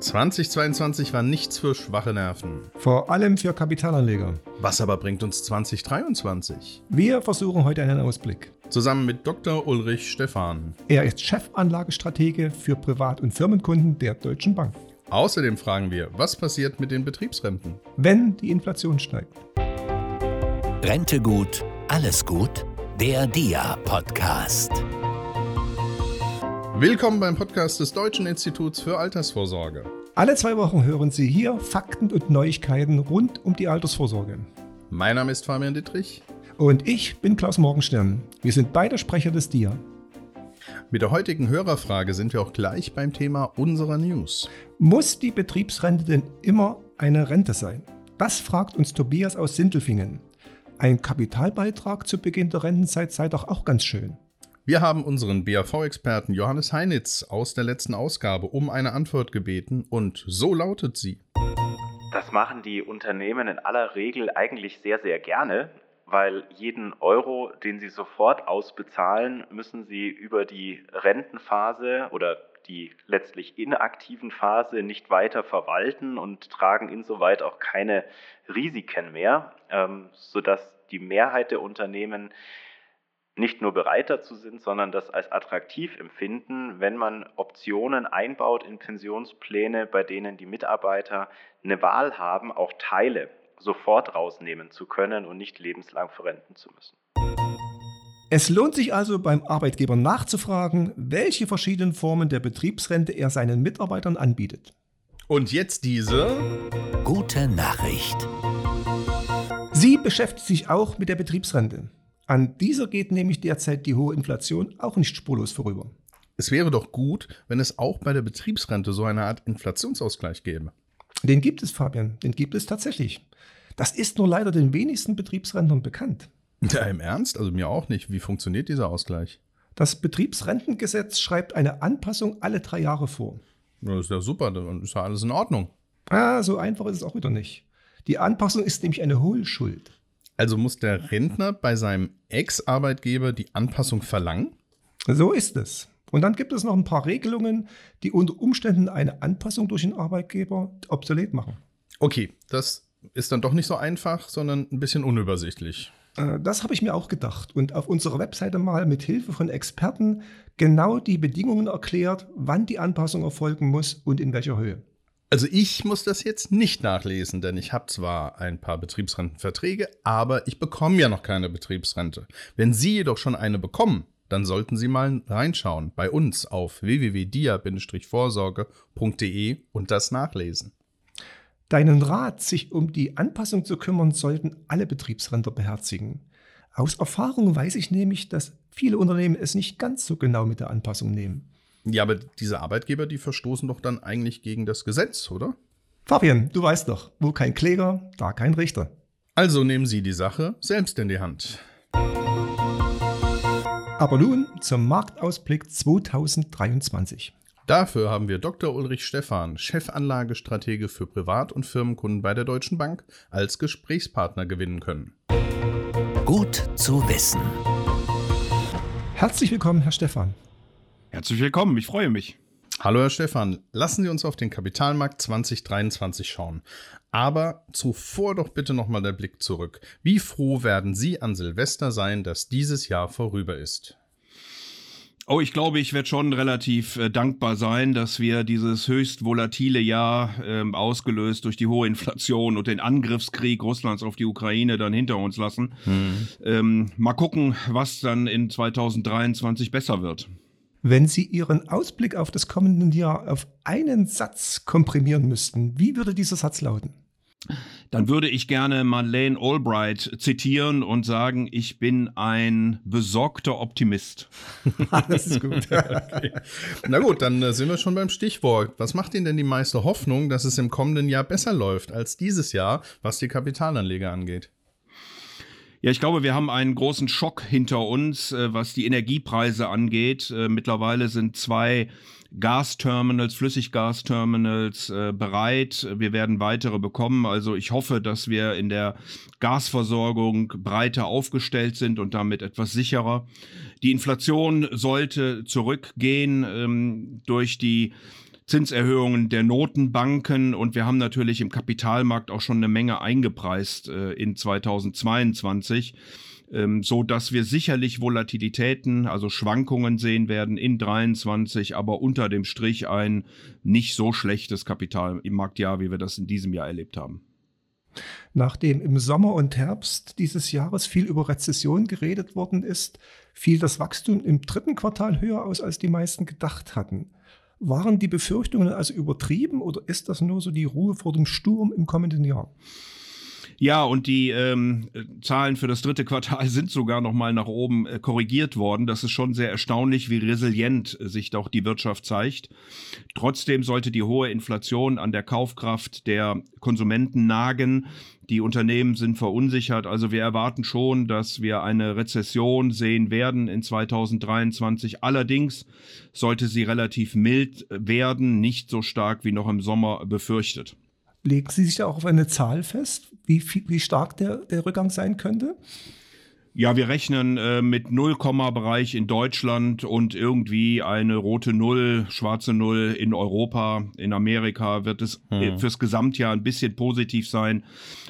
2022 war nichts für schwache Nerven. Vor allem für Kapitalanleger. Was aber bringt uns 2023? Wir versuchen heute einen Ausblick. Zusammen mit Dr. Ulrich Stephan. Er ist Chefanlagestratege für Privat- und Firmenkunden der Deutschen Bank. Außerdem fragen wir, was passiert mit den Betriebsrenten? Wenn die Inflation steigt. Rente gut, alles gut? Der DIA-Podcast. Willkommen beim Podcast des Deutschen Instituts für Altersvorsorge. Alle zwei Wochen hören Sie hier Fakten und Neuigkeiten rund um die Altersvorsorge. Mein Name ist Fabian Dittrich. Und ich bin Klaus Morgenstern. Wir sind beide Sprecher des DIA. Mit der heutigen Hörerfrage sind wir auch gleich beim Thema unserer News. Muss die Betriebsrente denn immer eine Rente sein? Das fragt uns Tobias aus Sindelfingen. Ein Kapitalbeitrag zu Beginn der Rentenzeit sei doch auch ganz schön. Wir haben unseren BAV-Experten Johannes Heinitz aus der letzten Ausgabe um eine Antwort gebeten und so lautet sie. Das machen die Unternehmen in aller Regel eigentlich sehr, sehr gerne, weil jeden Euro, den sie sofort ausbezahlen, müssen sie über die Rentenphase oder die letztlich inaktiven Phase nicht weiter verwalten und tragen insoweit auch keine Risiken mehr, ähm, sodass die Mehrheit der Unternehmen nicht nur bereit dazu sind, sondern das als attraktiv empfinden, wenn man Optionen einbaut in Pensionspläne, bei denen die Mitarbeiter eine Wahl haben, auch Teile sofort rausnehmen zu können und nicht lebenslang verrenten zu müssen. Es lohnt sich also beim Arbeitgeber nachzufragen, welche verschiedenen Formen der Betriebsrente er seinen Mitarbeitern anbietet. Und jetzt diese gute Nachricht. Sie beschäftigt sich auch mit der Betriebsrente. An dieser geht nämlich derzeit die hohe Inflation auch nicht spurlos vorüber. Es wäre doch gut, wenn es auch bei der Betriebsrente so eine Art Inflationsausgleich gäbe. Den gibt es, Fabian, den gibt es tatsächlich. Das ist nur leider den wenigsten Betriebsrentnern bekannt. Ja, im Ernst? Also mir auch nicht. Wie funktioniert dieser Ausgleich? Das Betriebsrentengesetz schreibt eine Anpassung alle drei Jahre vor. Das ist ja super, dann ist ja alles in Ordnung. Ah, so einfach ist es auch wieder nicht. Die Anpassung ist nämlich eine Hohlschuld. Also muss der Rentner bei seinem Ex-Arbeitgeber die Anpassung verlangen? So ist es. Und dann gibt es noch ein paar Regelungen, die unter Umständen eine Anpassung durch den Arbeitgeber obsolet machen. Okay, das ist dann doch nicht so einfach, sondern ein bisschen unübersichtlich. Äh, das habe ich mir auch gedacht und auf unserer Webseite mal mit Hilfe von Experten genau die Bedingungen erklärt, wann die Anpassung erfolgen muss und in welcher Höhe. Also ich muss das jetzt nicht nachlesen, denn ich habe zwar ein paar Betriebsrentenverträge, aber ich bekomme ja noch keine Betriebsrente. Wenn Sie jedoch schon eine bekommen, dann sollten Sie mal reinschauen bei uns auf www.dia-vorsorge.de und das nachlesen. Deinen Rat, sich um die Anpassung zu kümmern, sollten alle Betriebsrenter beherzigen. Aus Erfahrung weiß ich nämlich, dass viele Unternehmen es nicht ganz so genau mit der Anpassung nehmen. Ja, aber diese Arbeitgeber, die verstoßen doch dann eigentlich gegen das Gesetz, oder? Fabian, du weißt doch, wo kein Kläger, da kein Richter. Also nehmen Sie die Sache selbst in die Hand. Aber nun zum Marktausblick 2023. Dafür haben wir Dr. Ulrich Stephan, Chefanlagestratege für Privat- und Firmenkunden bei der Deutschen Bank, als Gesprächspartner gewinnen können. Gut zu wissen. Herzlich willkommen, Herr Stephan. Herzlich willkommen, ich freue mich. Hallo Herr Stefan, lassen Sie uns auf den Kapitalmarkt 2023 schauen. Aber zuvor doch bitte nochmal der Blick zurück. Wie froh werden Sie an Silvester sein, dass dieses Jahr vorüber ist? Oh, ich glaube, ich werde schon relativ äh, dankbar sein, dass wir dieses höchst volatile Jahr äh, ausgelöst durch die hohe Inflation und den Angriffskrieg Russlands auf die Ukraine dann hinter uns lassen. Hm. Ähm, mal gucken, was dann in 2023 besser wird. Wenn Sie Ihren Ausblick auf das kommende Jahr auf einen Satz komprimieren müssten, wie würde dieser Satz lauten? Dann würde ich gerne Madeleine Albright zitieren und sagen, ich bin ein besorgter Optimist. das ist gut. okay. Na gut, dann äh, sind wir schon beim Stichwort. Was macht Ihnen denn die meiste Hoffnung, dass es im kommenden Jahr besser läuft als dieses Jahr, was die Kapitalanleger angeht? Ja, ich glaube, wir haben einen großen Schock hinter uns, äh, was die Energiepreise angeht. Äh, mittlerweile sind zwei Gasterminals, Flüssiggasterminals äh, bereit. Wir werden weitere bekommen. Also ich hoffe, dass wir in der Gasversorgung breiter aufgestellt sind und damit etwas sicherer. Die Inflation sollte zurückgehen ähm, durch die Zinserhöhungen der Notenbanken und wir haben natürlich im Kapitalmarkt auch schon eine Menge eingepreist äh, in 2022 ähm, so dass wir sicherlich Volatilitäten, also Schwankungen sehen werden in 23, aber unter dem Strich ein nicht so schlechtes Kapital im Marktjahr, wie wir das in diesem Jahr erlebt haben. Nachdem im Sommer und Herbst dieses Jahres viel über Rezession geredet worden ist, fiel das Wachstum im dritten Quartal höher aus, als die meisten gedacht hatten. Waren die Befürchtungen also übertrieben oder ist das nur so die Ruhe vor dem Sturm im kommenden Jahr? Ja, und die ähm, Zahlen für das dritte Quartal sind sogar noch mal nach oben äh, korrigiert worden. Das ist schon sehr erstaunlich, wie resilient sich doch die Wirtschaft zeigt. Trotzdem sollte die hohe Inflation an der Kaufkraft der Konsumenten nagen. Die Unternehmen sind verunsichert. Also wir erwarten schon, dass wir eine Rezession sehen werden in 2023. Allerdings sollte sie relativ mild werden, nicht so stark wie noch im Sommer befürchtet. Legen Sie sich da auch auf eine Zahl fest, wie, wie stark der, der Rückgang sein könnte? Ja, wir rechnen äh, mit Nullkomma-Bereich in Deutschland und irgendwie eine rote Null, schwarze Null in Europa. In Amerika wird es hm. fürs Gesamtjahr ein bisschen positiv sein.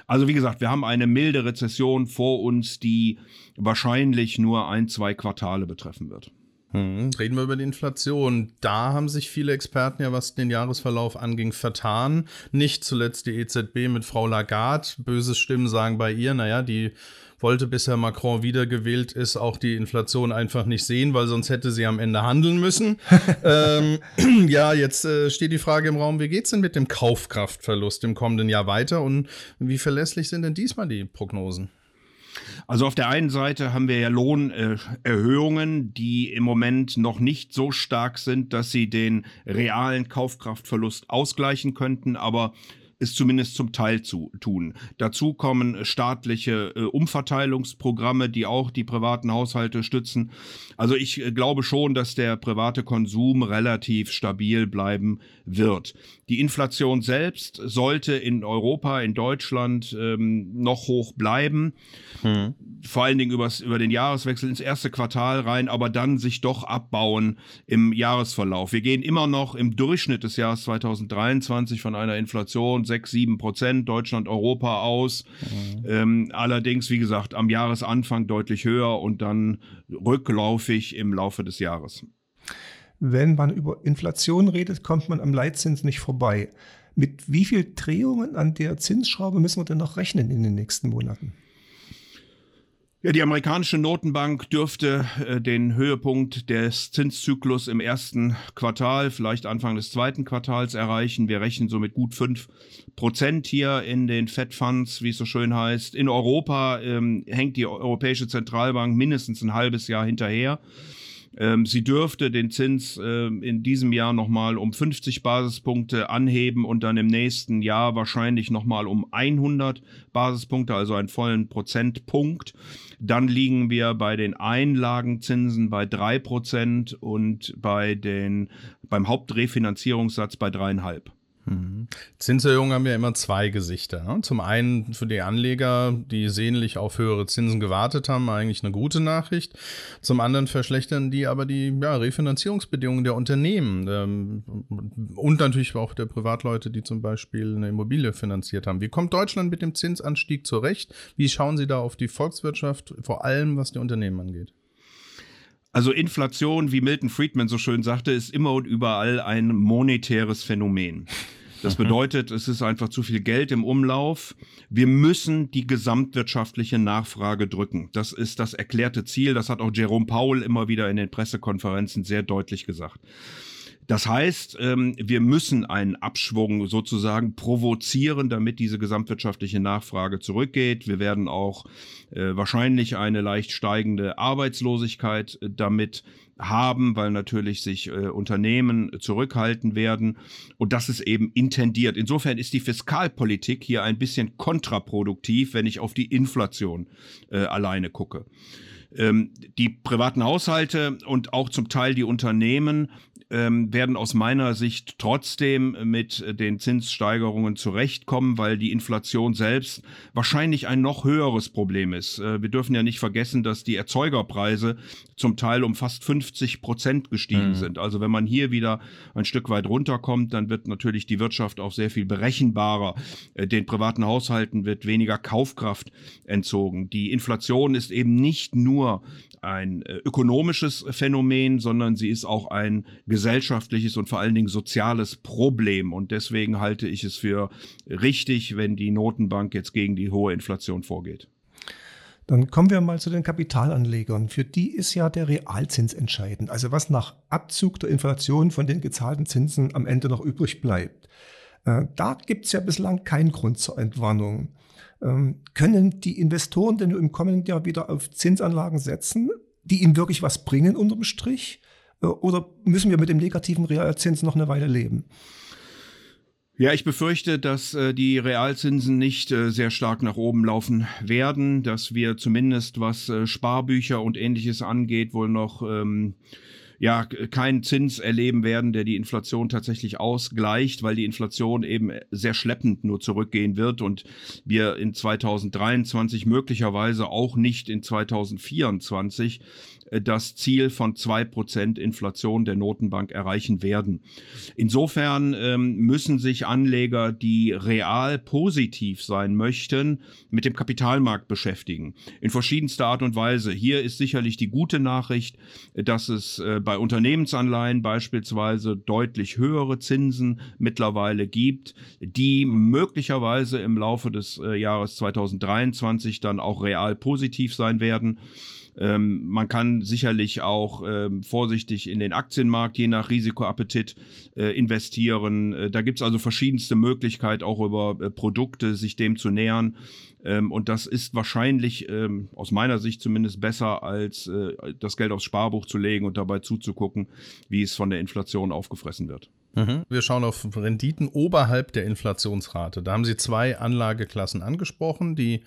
Also wie gesagt, wir haben eine milde Rezession vor uns, die wahrscheinlich nur ein, zwei Quartale betreffen wird. Hm, reden wir über die Inflation. Da haben sich viele Experten ja, was den Jahresverlauf anging, vertan. Nicht zuletzt die EZB mit Frau Lagarde. Böse Stimmen sagen bei ihr, naja, die wollte, bis Herr Macron wiedergewählt ist, auch die Inflation einfach nicht sehen, weil sonst hätte sie am Ende handeln müssen. ähm, ja, jetzt äh, steht die Frage im Raum, wie geht es denn mit dem Kaufkraftverlust im kommenden Jahr weiter und wie verlässlich sind denn diesmal die Prognosen? Also auf der einen Seite haben wir ja Lohnerhöhungen, die im Moment noch nicht so stark sind, dass sie den realen Kaufkraftverlust ausgleichen könnten, aber es zumindest zum Teil zu tun. Dazu kommen staatliche äh, Umverteilungsprogramme, die auch die privaten Haushalte stützen. Also ich äh, glaube schon, dass der private Konsum relativ stabil bleiben wird. Die Inflation selbst sollte in Europa, in Deutschland ähm, noch hoch bleiben. Hm. Vor allen Dingen übers, über den Jahreswechsel ins erste Quartal rein, aber dann sich doch abbauen im Jahresverlauf. Wir gehen immer noch im Durchschnitt des Jahres 2023 von einer Inflation 6, 7 Prozent, Deutschland, Europa aus. Mhm. Ähm, allerdings, wie gesagt, am Jahresanfang deutlich höher und dann rückläufig im Laufe des Jahres. Wenn man über Inflation redet, kommt man am Leitzins nicht vorbei. Mit wie viel Drehungen an der Zinsschraube müssen wir denn noch rechnen in den nächsten Monaten? Ja, die amerikanische Notenbank dürfte äh, den Höhepunkt des Zinszyklus im ersten Quartal, vielleicht Anfang des zweiten Quartals erreichen. Wir rechnen so mit gut fünf Prozent hier in den Fed Funds, wie es so schön heißt. In Europa ähm, hängt die Europäische Zentralbank mindestens ein halbes Jahr hinterher. Ähm, sie dürfte den Zins äh, in diesem Jahr nochmal um 50 Basispunkte anheben und dann im nächsten Jahr wahrscheinlich nochmal um 100 Basispunkte, also einen vollen Prozentpunkt. Dann liegen wir bei den Einlagenzinsen bei 3% und bei den, beim Hauptrefinanzierungssatz bei 3,5%. Mhm. Zinserhöhungen haben ja immer zwei Gesichter. Ne? Zum einen für die Anleger, die sehnlich auf höhere Zinsen gewartet haben, eigentlich eine gute Nachricht. Zum anderen verschlechtern die aber die ja, Refinanzierungsbedingungen der Unternehmen ähm, und natürlich auch der Privatleute, die zum Beispiel eine Immobilie finanziert haben. Wie kommt Deutschland mit dem Zinsanstieg zurecht? Wie schauen Sie da auf die Volkswirtschaft, vor allem was die Unternehmen angeht? Also Inflation, wie Milton Friedman so schön sagte, ist immer und überall ein monetäres Phänomen. Das mhm. bedeutet, es ist einfach zu viel Geld im Umlauf. Wir müssen die gesamtwirtschaftliche Nachfrage drücken. Das ist das erklärte Ziel. Das hat auch Jerome Powell immer wieder in den Pressekonferenzen sehr deutlich gesagt. Das heißt, ähm, wir müssen einen Abschwung sozusagen provozieren, damit diese gesamtwirtschaftliche Nachfrage zurückgeht. Wir werden auch äh, wahrscheinlich eine leicht steigende Arbeitslosigkeit äh, damit haben, weil natürlich sich äh, Unternehmen zurückhalten werden. Und das ist eben intendiert. Insofern ist die Fiskalpolitik hier ein bisschen kontraproduktiv, wenn ich auf die Inflation alleine gucke. Ähm, die privaten Haushalte und auch zum Teil die Unternehmen ähm, werden aus meiner Sicht trotzdem mit den Zinssteigerungen zurechtkommen, weil die Inflation selbst wahrscheinlich ein noch höheres Problem ist. Äh, wir dürfen ja nicht vergessen, dass die Erzeugerpreise zum Teil um fast 50 Prozent gestiegen mhm. sind. Also wenn man hier wieder ein Stück weit runterkommt, dann wird natürlich die Wirtschaft auch sehr viel berechenbarer. Äh, den privaten Haushalten wird weniger Kaufkraft entzogen. Die Inflation ist eben nicht nur ein äh, ökonomisches Phänomen, sondern sie ist auch ein gesellschaftliches und vor allen Dingen soziales Problem. Und deswegen halte ich es für richtig, wenn die Notenbank jetzt gegen die hohe Inflation vorgeht. Dann kommen wir mal zu den Kapitalanlegern. Für die ist ja der Realzins entscheidend. Also was nach Abzug der Inflation von den gezahlten Zinsen am Ende noch übrig bleibt. Äh, da gibt es ja bislang keinen Grund zur Entwarnung. Ähm, können die Investoren denn im kommenden Jahr wieder auf Zinsanlagen setzen, die ihnen wirklich was bringen unterm Strich? Äh, oder müssen wir mit dem negativen Realzins noch eine Weile leben? Ja, ich befürchte, dass äh, die Realzinsen nicht äh, sehr stark nach oben laufen werden, dass wir zumindest was äh, Sparbücher und ähnliches angeht, wohl noch ähm, ja keinen Zins erleben werden, der die Inflation tatsächlich ausgleicht, weil die Inflation eben sehr schleppend nur zurückgehen wird und wir in 2023 möglicherweise auch nicht in 2024 äh, das Ziel von zwei Prozent Inflation der Notenbank erreichen werden. Insofern ähm, müssen sich Anleger, die real positiv sein möchten, mit dem Kapitalmarkt beschäftigen. In verschiedenster Art und Weise. Hier ist sicherlich die gute Nachricht, dass es äh, bei Unternehmensanleihen beispielsweise deutlich höhere Zinsen mittlerweile gibt, die möglicherweise im Laufe des äh, Jahres 2023 dann auch real positiv sein werden. Ähm, man kann sicherlich auch ähm, vorsichtig in den Aktienmarkt je nach Risikoappetit äh, investieren. Äh, da gibt es also verschiedenste Möglichkeiten, auch über äh, Produkte sich dem zu nähern. Ähm, und das ist wahrscheinlich ähm, aus meiner Sicht zumindest besser, als äh, das Geld aufs Sparbuch zu legen und dabei zuzugucken, wie es von der Inflation aufgefressen wird. Mhm. Wir schauen auf Renditen oberhalb der Inflationsrate. Da haben Sie zwei Anlageklassen angesprochen, die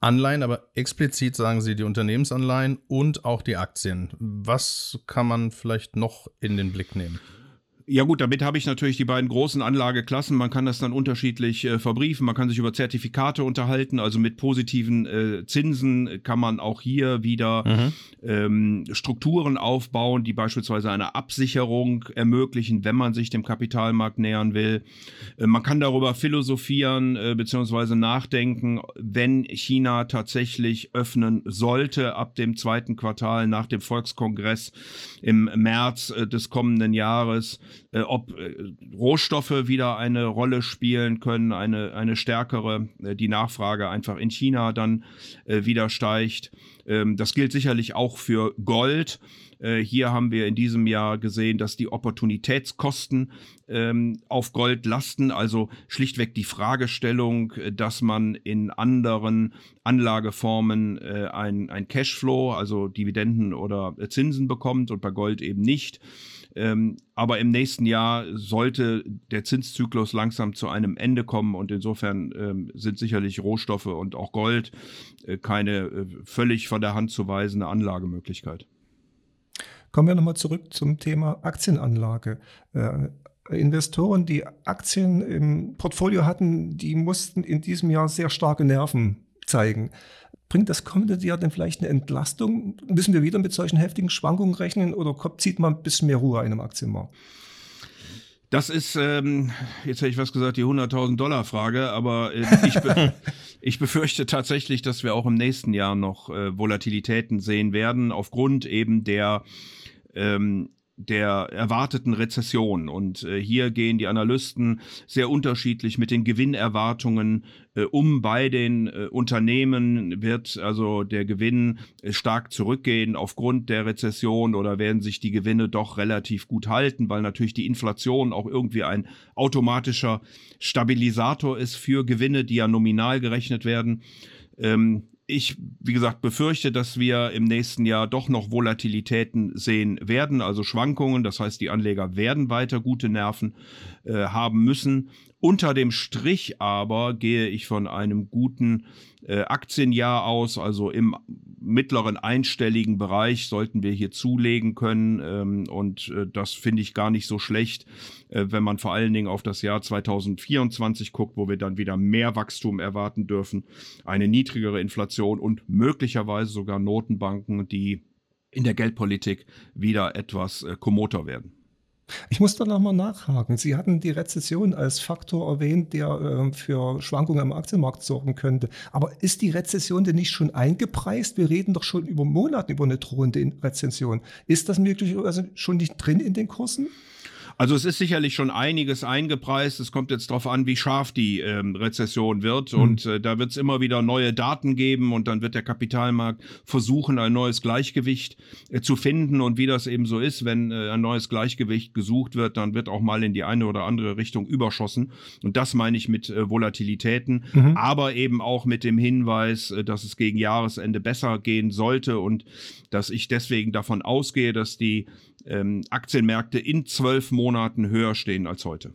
Anleihen, aber explizit sagen Sie die Unternehmensanleihen und auch die Aktien. Was kann man vielleicht noch in den Blick nehmen? Ja gut, damit habe ich natürlich die beiden großen Anlageklassen. Man kann das dann unterschiedlich äh, verbriefen. Man kann sich über Zertifikate unterhalten. Also mit positiven äh, Zinsen kann man auch hier wieder mhm. ähm, Strukturen aufbauen, die beispielsweise eine Absicherung ermöglichen, wenn man sich dem Kapitalmarkt nähern will. Äh, man kann darüber philosophieren äh, bzw. nachdenken, wenn China tatsächlich öffnen sollte ab dem zweiten Quartal nach dem Volkskongress im März äh, des kommenden Jahres äh, ob äh, Rohstoffe wieder eine Rolle spielen können, eine, eine stärkere, äh, die Nachfrage einfach in China dann äh, wieder steigt. Ähm, das gilt sicherlich auch für Gold. Äh, hier haben wir in diesem Jahr gesehen, dass die Opportunitätskosten ähm, auf Gold lasten, also schlichtweg die Fragestellung, äh, dass man in anderen Anlageformen äh, ein, ein Cashflow, also Dividenden oder Zinsen bekommt und bei Gold eben nicht. Ähm, aber im nächsten Jahr sollte der Zinszyklus langsam zu einem Ende kommen und insofern ähm, sind sicherlich Rohstoffe und auch Gold äh, keine äh, völlig von der Hand zu weisende Anlagemöglichkeit. Kommen wir nochmal zurück zum Thema Aktienanlage. Äh, Investoren, die Aktien im Portfolio hatten, die mussten in diesem Jahr sehr starke Nerven zeigen. Bringt das kommende Jahr denn vielleicht eine Entlastung? Müssen wir wieder mit solchen heftigen Schwankungen rechnen oder zieht man ein bisschen mehr Ruhe in einem Aktienmarkt? Das ist, ähm, jetzt hätte ich was gesagt, die 100.000 Dollar Frage, aber äh, ich, be ich befürchte tatsächlich, dass wir auch im nächsten Jahr noch äh, Volatilitäten sehen werden, aufgrund eben der ähm, der erwarteten Rezession. Und äh, hier gehen die Analysten sehr unterschiedlich mit den Gewinnerwartungen äh, um. Bei den äh, Unternehmen wird also der Gewinn äh, stark zurückgehen aufgrund der Rezession oder werden sich die Gewinne doch relativ gut halten, weil natürlich die Inflation auch irgendwie ein automatischer Stabilisator ist für Gewinne, die ja nominal gerechnet werden. Ähm, ich, wie gesagt, befürchte, dass wir im nächsten Jahr doch noch Volatilitäten sehen werden, also Schwankungen. Das heißt, die Anleger werden weiter gute Nerven äh, haben müssen. Unter dem Strich aber gehe ich von einem guten äh, Aktienjahr aus, also im mittleren einstelligen Bereich sollten wir hier zulegen können. Ähm, und äh, das finde ich gar nicht so schlecht, äh, wenn man vor allen Dingen auf das Jahr 2024 guckt, wo wir dann wieder mehr Wachstum erwarten dürfen, eine niedrigere Inflation und möglicherweise sogar Notenbanken, die in der Geldpolitik wieder etwas äh, kommoter werden. Ich muss da nochmal nachhaken. Sie hatten die Rezession als Faktor erwähnt, der äh, für Schwankungen am Aktienmarkt sorgen könnte. Aber ist die Rezession denn nicht schon eingepreist? Wir reden doch schon über Monate über eine drohende Rezession. Ist das möglicherweise schon nicht drin in den Kursen? Also es ist sicherlich schon einiges eingepreist. Es kommt jetzt darauf an, wie scharf die ähm, Rezession wird. Mhm. Und äh, da wird es immer wieder neue Daten geben und dann wird der Kapitalmarkt versuchen, ein neues Gleichgewicht äh, zu finden. Und wie das eben so ist, wenn äh, ein neues Gleichgewicht gesucht wird, dann wird auch mal in die eine oder andere Richtung überschossen. Und das meine ich mit äh, Volatilitäten, mhm. aber eben auch mit dem Hinweis, äh, dass es gegen Jahresende besser gehen sollte und dass ich deswegen davon ausgehe, dass die ähm, Aktienmärkte in zwölf Monaten höher stehen als heute.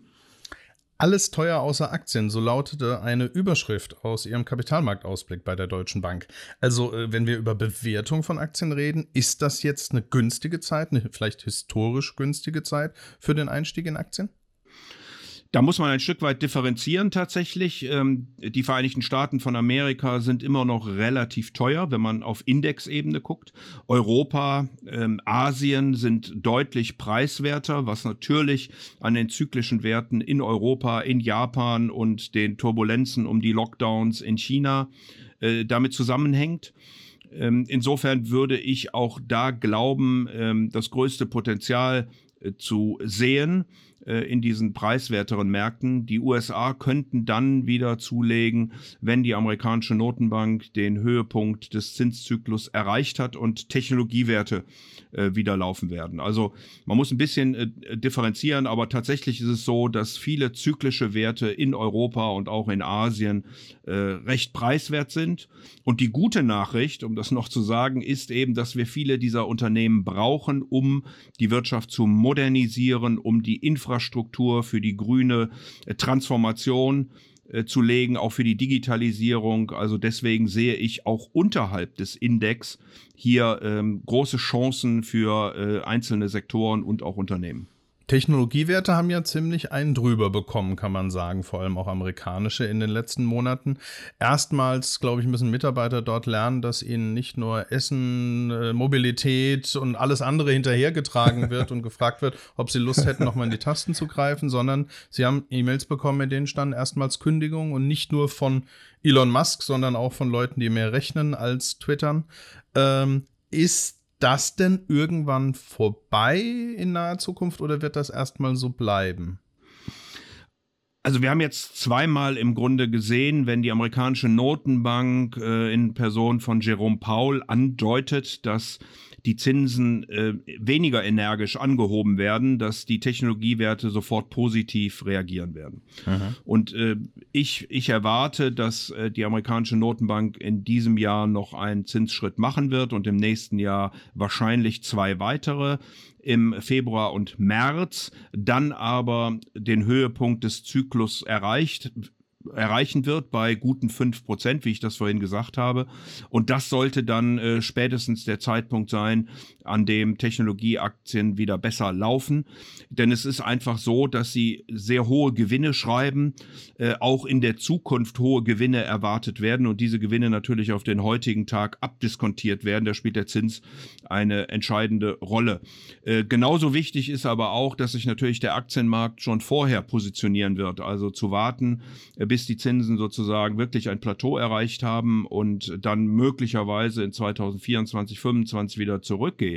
Alles teuer außer Aktien, so lautete eine Überschrift aus ihrem Kapitalmarktausblick bei der Deutschen Bank. Also, äh, wenn wir über Bewertung von Aktien reden, ist das jetzt eine günstige Zeit, eine vielleicht historisch günstige Zeit für den Einstieg in Aktien? Da muss man ein Stück weit differenzieren tatsächlich. Ähm, die Vereinigten Staaten von Amerika sind immer noch relativ teuer, wenn man auf Indexebene guckt. Europa, ähm, Asien sind deutlich preiswerter, was natürlich an den zyklischen Werten in Europa, in Japan und den Turbulenzen um die Lockdowns in China äh, damit zusammenhängt. Ähm, insofern würde ich auch da glauben, ähm, das größte Potenzial äh, zu sehen in diesen preiswerteren Märkten. Die USA könnten dann wieder zulegen, wenn die amerikanische Notenbank den Höhepunkt des Zinszyklus erreicht hat und Technologiewerte äh, wieder laufen werden. Also man muss ein bisschen äh, differenzieren, aber tatsächlich ist es so, dass viele zyklische Werte in Europa und auch in Asien äh, recht preiswert sind. Und die gute Nachricht, um das noch zu sagen, ist eben, dass wir viele dieser Unternehmen brauchen, um die Wirtschaft zu modernisieren, um die Infrastruktur für die grüne äh, Transformation äh, zu legen, auch für die Digitalisierung. Also deswegen sehe ich auch unterhalb des Index hier ähm, große Chancen für äh, einzelne Sektoren und auch Unternehmen. Technologiewerte haben ja ziemlich einen drüber bekommen, kann man sagen, vor allem auch amerikanische in den letzten Monaten. Erstmals, glaube ich, müssen Mitarbeiter dort lernen, dass ihnen nicht nur Essen, äh, Mobilität und alles andere hinterhergetragen wird und gefragt wird, ob sie Lust hätten, nochmal in die Tasten zu greifen, sondern sie haben E-Mails bekommen, in denen standen erstmals Kündigungen und nicht nur von Elon Musk, sondern auch von Leuten, die mehr rechnen als twittern. Ähm, ist das denn irgendwann vorbei in naher Zukunft oder wird das erstmal so bleiben? Also wir haben jetzt zweimal im Grunde gesehen, wenn die amerikanische Notenbank äh, in Person von Jerome Powell andeutet, dass die Zinsen äh, weniger energisch angehoben werden, dass die Technologiewerte sofort positiv reagieren werden. Aha. Und äh, ich, ich erwarte, dass äh, die amerikanische Notenbank in diesem Jahr noch einen Zinsschritt machen wird und im nächsten Jahr wahrscheinlich zwei weitere im Februar und März, dann aber den Höhepunkt des Zyklus erreicht, erreichen wird bei guten 5%, wie ich das vorhin gesagt habe. Und das sollte dann äh, spätestens der Zeitpunkt sein, an dem Technologieaktien wieder besser laufen. Denn es ist einfach so, dass sie sehr hohe Gewinne schreiben, äh, auch in der Zukunft hohe Gewinne erwartet werden und diese Gewinne natürlich auf den heutigen Tag abdiskontiert werden. Da spielt der Zins eine entscheidende Rolle. Äh, genauso wichtig ist aber auch, dass sich natürlich der Aktienmarkt schon vorher positionieren wird. Also zu warten, äh, bis die Zinsen sozusagen wirklich ein Plateau erreicht haben und dann möglicherweise in 2024, 2025 wieder zurückgehen.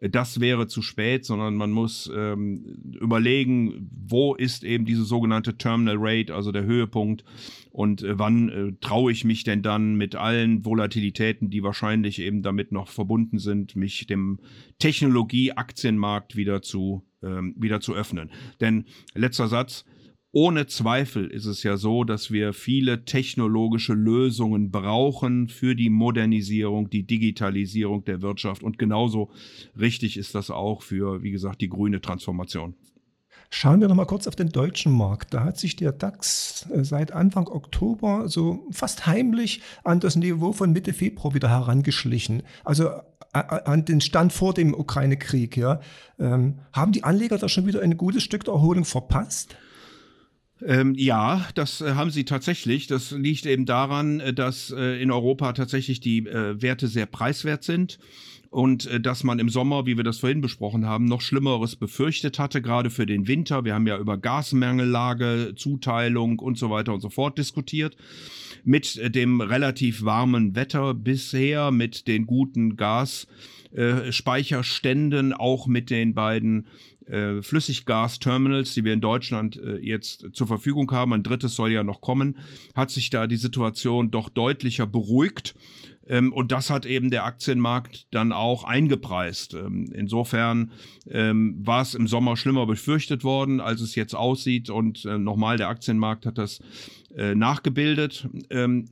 Das wäre zu spät, sondern man muss ähm, überlegen, wo ist eben diese sogenannte Terminal Rate, also der Höhepunkt und äh, wann äh, traue ich mich denn dann mit allen Volatilitäten, die wahrscheinlich eben damit noch verbunden sind, mich dem Technologie-Aktienmarkt wieder zu, ähm, wieder zu öffnen. Denn letzter Satz, ohne Zweifel ist es ja so, dass wir viele technologische Lösungen brauchen für die Modernisierung, die Digitalisierung der Wirtschaft. Und genauso richtig ist das auch für, wie gesagt, die grüne Transformation. Schauen wir noch mal kurz auf den deutschen Markt. Da hat sich der DAX äh, seit Anfang Oktober so fast heimlich an das Niveau von Mitte Februar wieder herangeschlichen. Also an den Stand vor dem Ukraine-Krieg. Ja. Ähm, haben die Anleger da schon wieder ein gutes Stück der Erholung verpasst? Ähm, ja, das äh, haben sie tatsächlich. Das liegt eben daran, äh, dass äh, in Europa tatsächlich die äh, Werte sehr preiswert sind und äh, dass man im Sommer, wie wir das vorhin besprochen haben, noch Schlimmeres befürchtet hatte, gerade für den Winter. Wir haben ja über Gasmangellage, Zuteilung und so weiter und so fort diskutiert. Mit dem relativ warmen Wetter bisher, mit den guten Gasspeicherständen, auch mit den beiden äh, Flüssiggasterminals, die wir in Deutschland äh, jetzt zur Verfügung haben, ein drittes soll ja noch kommen, hat sich da die Situation doch deutlicher beruhigt. Ähm, und das hat eben der Aktienmarkt dann auch eingepreist. Ähm, insofern ähm, war es im Sommer schlimmer befürchtet worden, als es jetzt aussieht. Und äh, nochmal, der Aktienmarkt hat das äh, nachgebildet.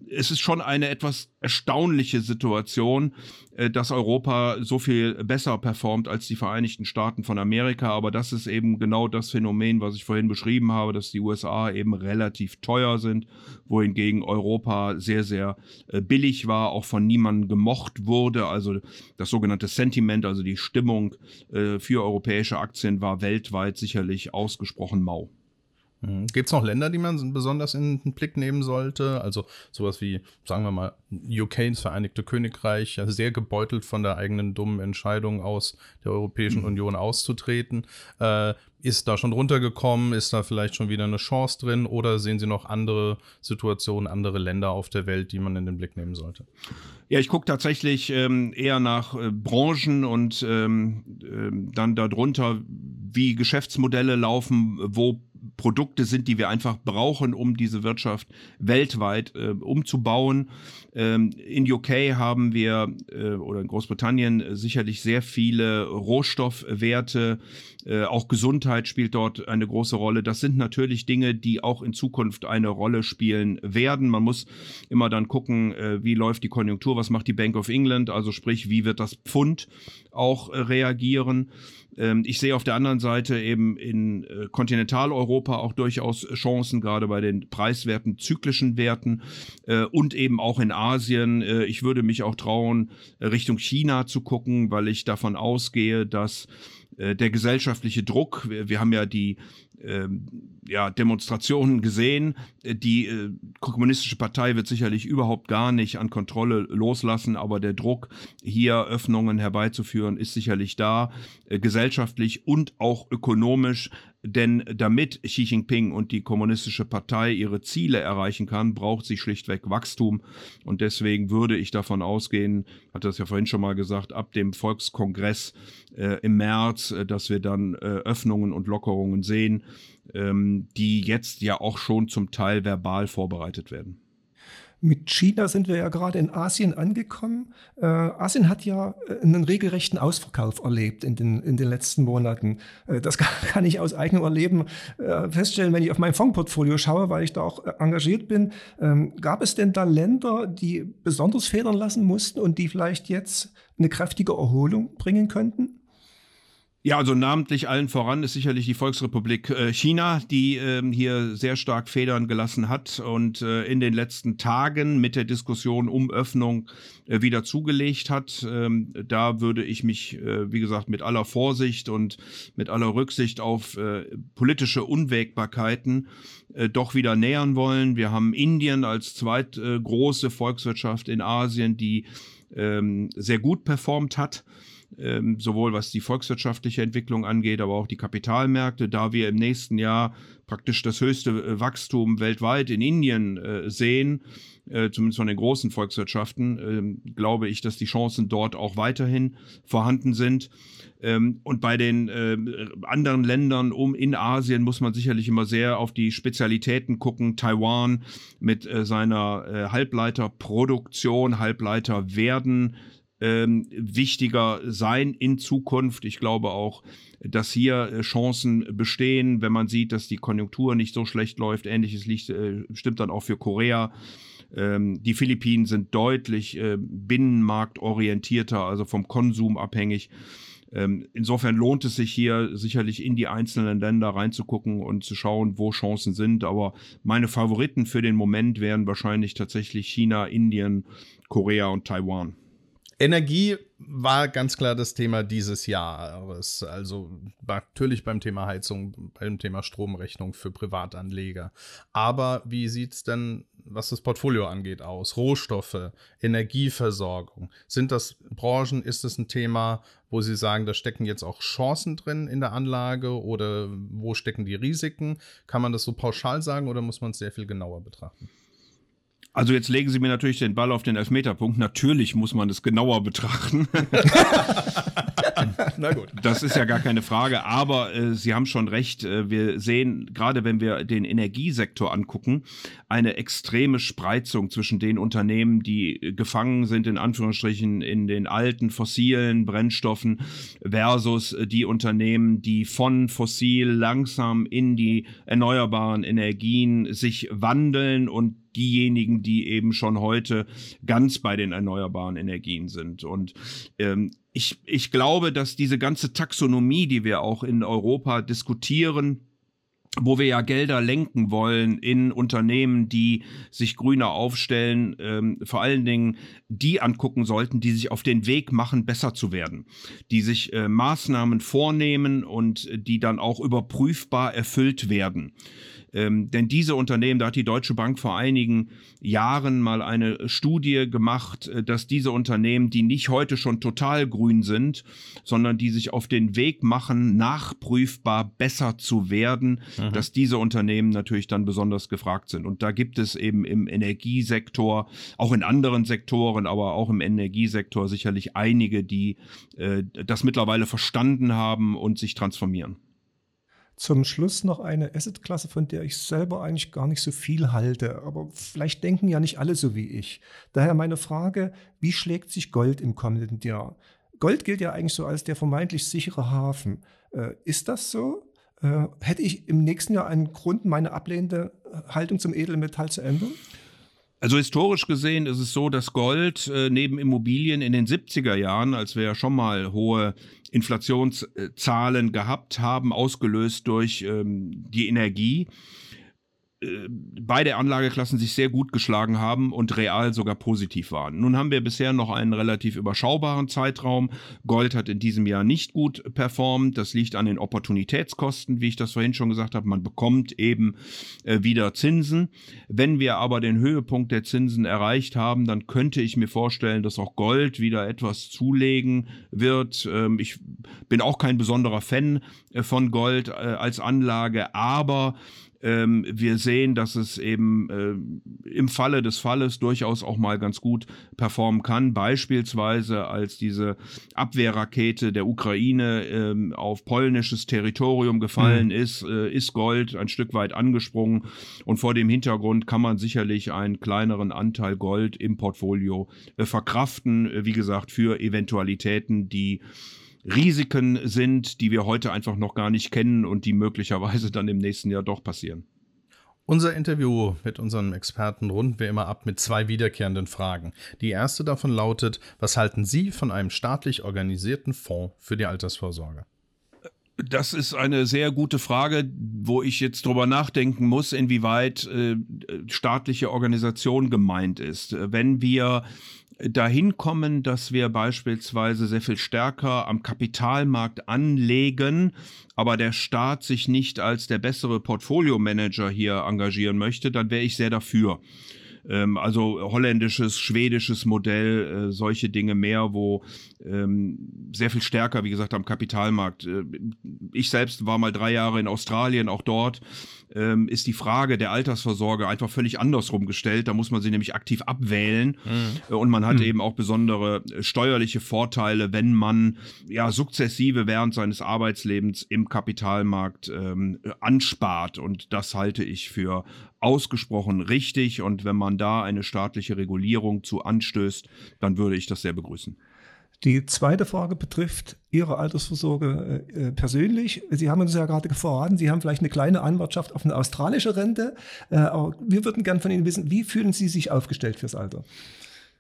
Es ist schon eine etwas erstaunliche Situation, äh, dass Europa so viel besser performt als die Vereinigten Staaten von Amerika. Aber das ist eben genau das Phänomen, was ich vorhin beschrieben habe, dass die USA eben relativ teuer sind, wohingegen Europa sehr, sehr billig war, auch von niemandem gemocht wurde. Also das sogenannte Sentiment, also die Stimmung äh, für europäische Aktien war weltweit sicherlich ausgesprochen mau. Mhm. Gibt es noch Länder, die man besonders in den Blick nehmen sollte? Also sowas wie, sagen wir mal, UK, das Vereinigte Königreich, ja, sehr gebeutelt von der eigenen dummen Entscheidung aus der Europäischen mhm. Union auszutreten. Äh, ist da schon runtergekommen? Ist da vielleicht schon wieder eine Chance drin? Oder sehen Sie noch andere Situationen, andere Länder auf der Welt, die man in den Blick nehmen sollte? Ja, ich gucke tatsächlich ähm, eher nach äh, Branchen und ähm, äh, dann darunter, wie Geschäftsmodelle laufen, wo Produkte sind, die wir einfach brauchen, um diese Wirtschaft weltweit äh, umzubauen. Ähm, in UK haben wir äh, oder in Großbritannien äh, sicherlich sehr viele Rohstoffwerte. Äh, auch Gesundheit spielt dort eine große Rolle. Das sind natürlich Dinge, die auch in Zukunft eine Rolle spielen werden. Man muss immer dann gucken, äh, wie läuft die Konjunktur, was macht die Bank of England, also sprich, wie wird das Pfund auch äh, reagieren. Ähm, ich sehe auf der anderen Seite eben in äh, Kontinentaleuropa auch durchaus Chancen, gerade bei den preiswerten zyklischen Werten äh, und eben auch in Asien. Äh, ich würde mich auch trauen, Richtung China zu gucken, weil ich davon ausgehe, dass der gesellschaftliche Druck, wir, haben ja die ähm, ja, Demonstrationen gesehen. Die äh, kommunistische Partei wird sicherlich überhaupt gar nicht an Kontrolle loslassen, aber der Druck, hier Öffnungen herbeizuführen, ist sicherlich da, äh, gesellschaftlich und auch ökonomisch. Denn damit Xi Jinping und die kommunistische Partei ihre Ziele erreichen kann, braucht sie schlichtweg Wachstum. Und deswegen würde ich davon ausgehen, hat das ja vorhin schon mal gesagt, ab dem Volkskongress äh, im März, äh, dass wir dann äh, Öffnungen und Lockerungen sehen ähm, die jetzt ja auch schon zum Teil verbal vorbereitet werden. Mit China sind wir ja gerade in Asien angekommen. Äh, Asien hat ja äh, einen regelrechten Ausverkauf erlebt in den, in den letzten Monaten. Äh, das kann, ich aus eigenem Erleben äh, feststellen, wenn ich auf mein Fondsportfolio schaue, weil ich da auch äh, engagiert bin. Ähm, gab es denn da Länder, die besonders federn lassen mussten und die vielleicht jetzt eine kräftige Erholung bringen könnten? Ja, also namentlich allen voran ist sicherlich die Volksrepublik äh, China, die ähm, hier sehr stark Federn gelassen hat und äh, in den letzten Tagen mit der Diskussion um Öffnung äh, wieder zugelegt hat. Ähm, da würde ich mich, äh, wie gesagt, mit aller Vorsicht und mit aller Rücksicht auf äh, politische Unwägbarkeiten äh, doch wieder nähern wollen. Wir haben Indien als zweitgroße Volkswirtschaft in Asien, die ähm, sehr gut performt hat ähm, sowohl was die volkswirtschaftliche Entwicklung angeht, aber auch die Kapitalmärkte, da wir im nächsten Jahr praktisch das höchste äh, Wachstum weltweit in Indien äh, sehen, äh, zumindest von den großen Volkswirtschaften, äh, glaube ich, dass die Chancen dort auch weiterhin vorhanden sind. Ähm, und bei den äh, anderen Ländern um in Asien muss man sicherlich immer sehr auf die Spezialitäten gucken. Taiwan mit äh, seiner Halbleiterproduktion, Halbleiter werden ähm, wichtiger sein in Zukunft. Ich glaube auch, dass hier äh, Chancen bestehen, wenn man sieht, dass die Konjunktur nicht so schlecht läuft. Ähnliches liegt, äh, stimmt dann auch für Korea. Ähm, die Philippinen sind deutlich äh, binnenmarktorientierter, also vom Konsum abhängig. Ähm, insofern lohnt es sich hier sicherlich in die einzelnen Länder reinzugucken und zu schauen, wo Chancen sind. Aber meine Favoriten für den Moment wären wahrscheinlich tatsächlich China, Indien, Korea und Taiwan. Energie war ganz klar das Thema dieses Jahres. Also natürlich beim Thema Heizung, beim Thema Stromrechnung für Privatanleger. Aber wie sieht es denn, was das Portfolio angeht, aus? Rohstoffe, Energieversorgung. Sind das Branchen, ist das ein Thema, wo Sie sagen, da stecken jetzt auch Chancen drin in der Anlage oder wo stecken die Risiken? Kann man das so pauschal sagen oder muss man es sehr viel genauer betrachten? Also jetzt legen Sie mir natürlich den Ball auf den Elfmeterpunkt. Natürlich muss man es genauer betrachten. Na gut. Das ist ja gar keine Frage. Aber äh, Sie haben schon recht. Äh, wir sehen, gerade wenn wir den Energiesektor angucken, eine extreme Spreizung zwischen den Unternehmen, die gefangen sind, in Anführungsstrichen, in den alten fossilen Brennstoffen versus äh, die Unternehmen, die von fossil langsam in die erneuerbaren Energien sich wandeln und diejenigen, die eben schon heute ganz bei den erneuerbaren Energien sind. Und ähm, ich, ich glaube, dass diese ganze Taxonomie, die wir auch in Europa diskutieren, wo wir ja Gelder lenken wollen in Unternehmen, die sich grüner aufstellen, ähm, vor allen Dingen die angucken sollten, die sich auf den Weg machen, besser zu werden, die sich äh, Maßnahmen vornehmen und die dann auch überprüfbar erfüllt werden. Ähm, denn diese Unternehmen, da hat die Deutsche Bank vor einigen Jahren mal eine Studie gemacht, äh, dass diese Unternehmen, die nicht heute schon total grün sind, sondern die sich auf den Weg machen, nachprüfbar besser zu werden, mhm. dass diese Unternehmen natürlich dann besonders gefragt sind. Und da gibt es eben im Energiesektor, auch in anderen Sektoren, aber auch im Energiesektor sicherlich einige, die äh, das mittlerweile verstanden haben und sich transformieren. Zum Schluss noch eine Assetklasse, von der ich selber eigentlich gar nicht so viel halte. Aber vielleicht denken ja nicht alle so wie ich. Daher meine Frage, wie schlägt sich Gold im kommenden Jahr? Gold gilt ja eigentlich so als der vermeintlich sichere Hafen. Äh, ist das so? Äh, hätte ich im nächsten Jahr einen Grund, meine ablehnende Haltung zum Edelmetall zu ändern? Also historisch gesehen ist es so, dass Gold äh, neben Immobilien in den 70er Jahren, als wir ja schon mal hohe Inflationszahlen gehabt haben, ausgelöst durch ähm, die Energie, beide Anlageklassen sich sehr gut geschlagen haben und real sogar positiv waren. Nun haben wir bisher noch einen relativ überschaubaren Zeitraum. Gold hat in diesem Jahr nicht gut performt. Das liegt an den Opportunitätskosten, wie ich das vorhin schon gesagt habe. Man bekommt eben äh, wieder Zinsen. Wenn wir aber den Höhepunkt der Zinsen erreicht haben, dann könnte ich mir vorstellen, dass auch Gold wieder etwas zulegen wird. Ähm, ich bin auch kein besonderer Fan äh, von Gold äh, als Anlage, aber ähm, wir sehen, dass es eben äh, im Falle des Falles durchaus auch mal ganz gut performen kann. Beispielsweise als diese Abwehrrakete der Ukraine ähm, auf polnisches Territorium gefallen mhm. ist, äh, ist Gold ein Stück weit angesprungen. Und vor dem Hintergrund kann man sicherlich einen kleineren Anteil Gold im Portfolio äh, verkraften. Wie gesagt, für Eventualitäten, die Risiken sind, die wir heute einfach noch gar nicht kennen und die möglicherweise dann im nächsten Jahr doch passieren. Unser Interview mit unserem Experten runden wir immer ab mit zwei wiederkehrenden Fragen. Die erste davon lautet, was halten Sie von einem staatlich organisierten Fonds für die Altersvorsorge? Das ist eine sehr gute Frage, wo ich jetzt drüber nachdenken muss, inwieweit äh, staatliche Organisation gemeint ist. Wenn wir dahin kommen, dass wir beispielsweise sehr viel stärker am Kapitalmarkt anlegen, aber der Staat sich nicht als der bessere Portfolio-Manager hier engagieren möchte, dann wäre ich sehr dafür ähm, also holländisches, schwedisches Modell, äh, solche Dinge mehr, wo ähm, sehr viel stärker, wie gesagt, am Kapitalmarkt. Äh, ich selbst war mal drei Jahre in Australien, auch dort ähm, ist die Frage der Altersvorsorge einfach völlig andersrum gestellt. Da muss man sie nämlich aktiv abwählen mhm. und man hat mhm. eben auch besondere äh, steuerliche Vorteile, wenn man ja sukzessive während seines Arbeitslebens im Kapitalmarkt ähm, anspart. Und das halte ich für ausgesprochen richtig. Und wenn man da eine staatliche Regulierung zu anstößt, dann würde ich das sehr begrüßen. Die zweite Frage betrifft Ihre Altersvorsorge äh, persönlich. Sie haben uns ja gerade verraten, Sie haben vielleicht eine kleine Anwartschaft auf eine australische Rente. Äh, aber wir würden gerne von Ihnen wissen, wie fühlen Sie sich aufgestellt fürs Alter?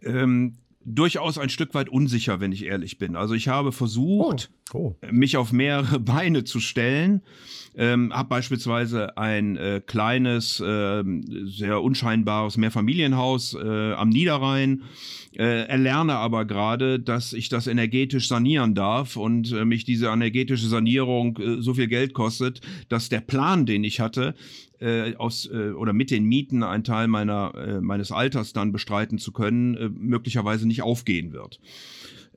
Ähm, durchaus ein Stück weit unsicher, wenn ich ehrlich bin. Also ich habe versucht, Oh. mich auf mehrere Beine zu stellen. Ähm, habe beispielsweise ein äh, kleines, äh, sehr unscheinbares Mehrfamilienhaus äh, am Niederrhein. Äh, erlerne aber gerade, dass ich das energetisch sanieren darf und äh, mich diese energetische Sanierung äh, so viel Geld kostet, dass der Plan, den ich hatte, äh, aus äh, oder mit den Mieten einen Teil meiner äh, meines Alters dann bestreiten zu können, äh, möglicherweise nicht aufgehen wird.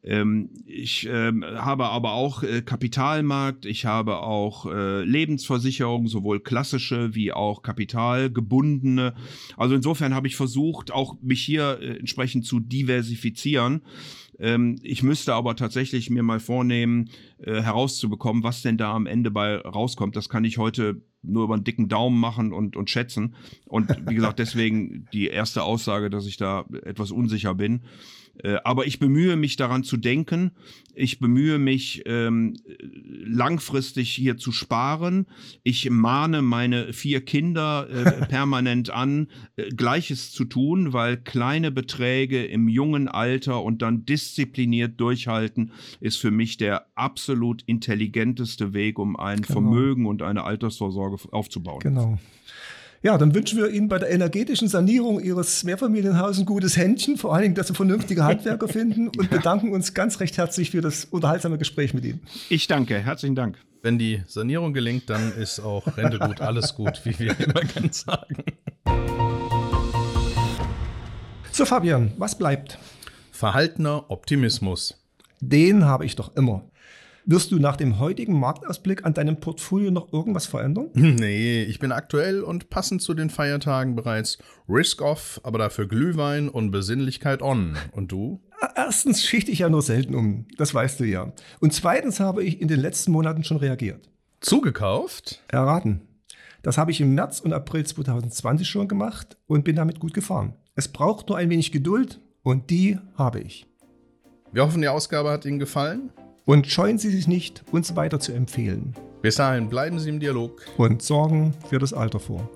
Ähm, ich ähm, habe aber auch äh, Kapitalmarkt, ich habe auch äh, Lebensversicherung, sowohl klassische wie auch kapitalgebundene. Also insofern habe ich versucht, auch mich hier entsprechend zu diversifizieren. Ähm, ich müsste aber tatsächlich mir mal vornehmen, äh, herauszubekommen, was denn da am Ende bei rauskommt. Das kann ich heute nur über einen dicken Daumen machen und, und schätzen. Und wie gesagt, deswegen die erste Aussage, dass ich da etwas unsicher bin. Äh, aber ich bemühe mich daran zu denken. Ich bemühe mich ähm, langfristig hier zu sparen. Ich mahne meine vier Kinder äh, permanent an, äh, Gleiches zu tun, weil kleine Beträge im jungen Alter und dann diszipliniert durchhalten ist für mich der absolut intelligenteste Weg, um ein Genau. Vermögen und eine Altersvorsorge aufzubauen. Genau. Ja, dann wünschen wir Ihnen bei der energetischen Sanierung Ihres Mehrfamilienhauses ein gutes Händchen, vor allen Dingen, dass Sie vernünftige Handwerker finden und bedanken uns ganz recht herzlich für das unterhaltsame Gespräch mit Ihnen. Ich danke, herzlichen Dank. Wenn die Sanierung gelingt, dann ist auch Rente gut, alles gut, wie wir immer ganz sagen. So, Fabian, was bleibt? Verhaltener Optimismus. Den habe ich doch immer. Wirst du nach dem heutigen Marktausblick an deinem Portfolio noch irgendwas verändern? Nee, ich bin aktuell und passend zu den Feiertagen bereits Risk off, aber dafür Glühwein und Besinnlichkeit on. Und du? Erstens schichte ich ja nur selten um, das weißt du ja. Und zweitens habe ich in den letzten Monaten schon reagiert. Zugekauft? Erraten. Das habe ich im März und April 2020 schon gemacht und bin damit gut gefahren. Es braucht nur ein wenig Geduld und die habe ich. Wir hoffen, die Ausgabe hat Ihnen gefallen. Und scheuen Sie sich nicht, uns weiter zu empfehlen Bis dahin bleiben Sie im Dialog. und sorgen für das Alter vor.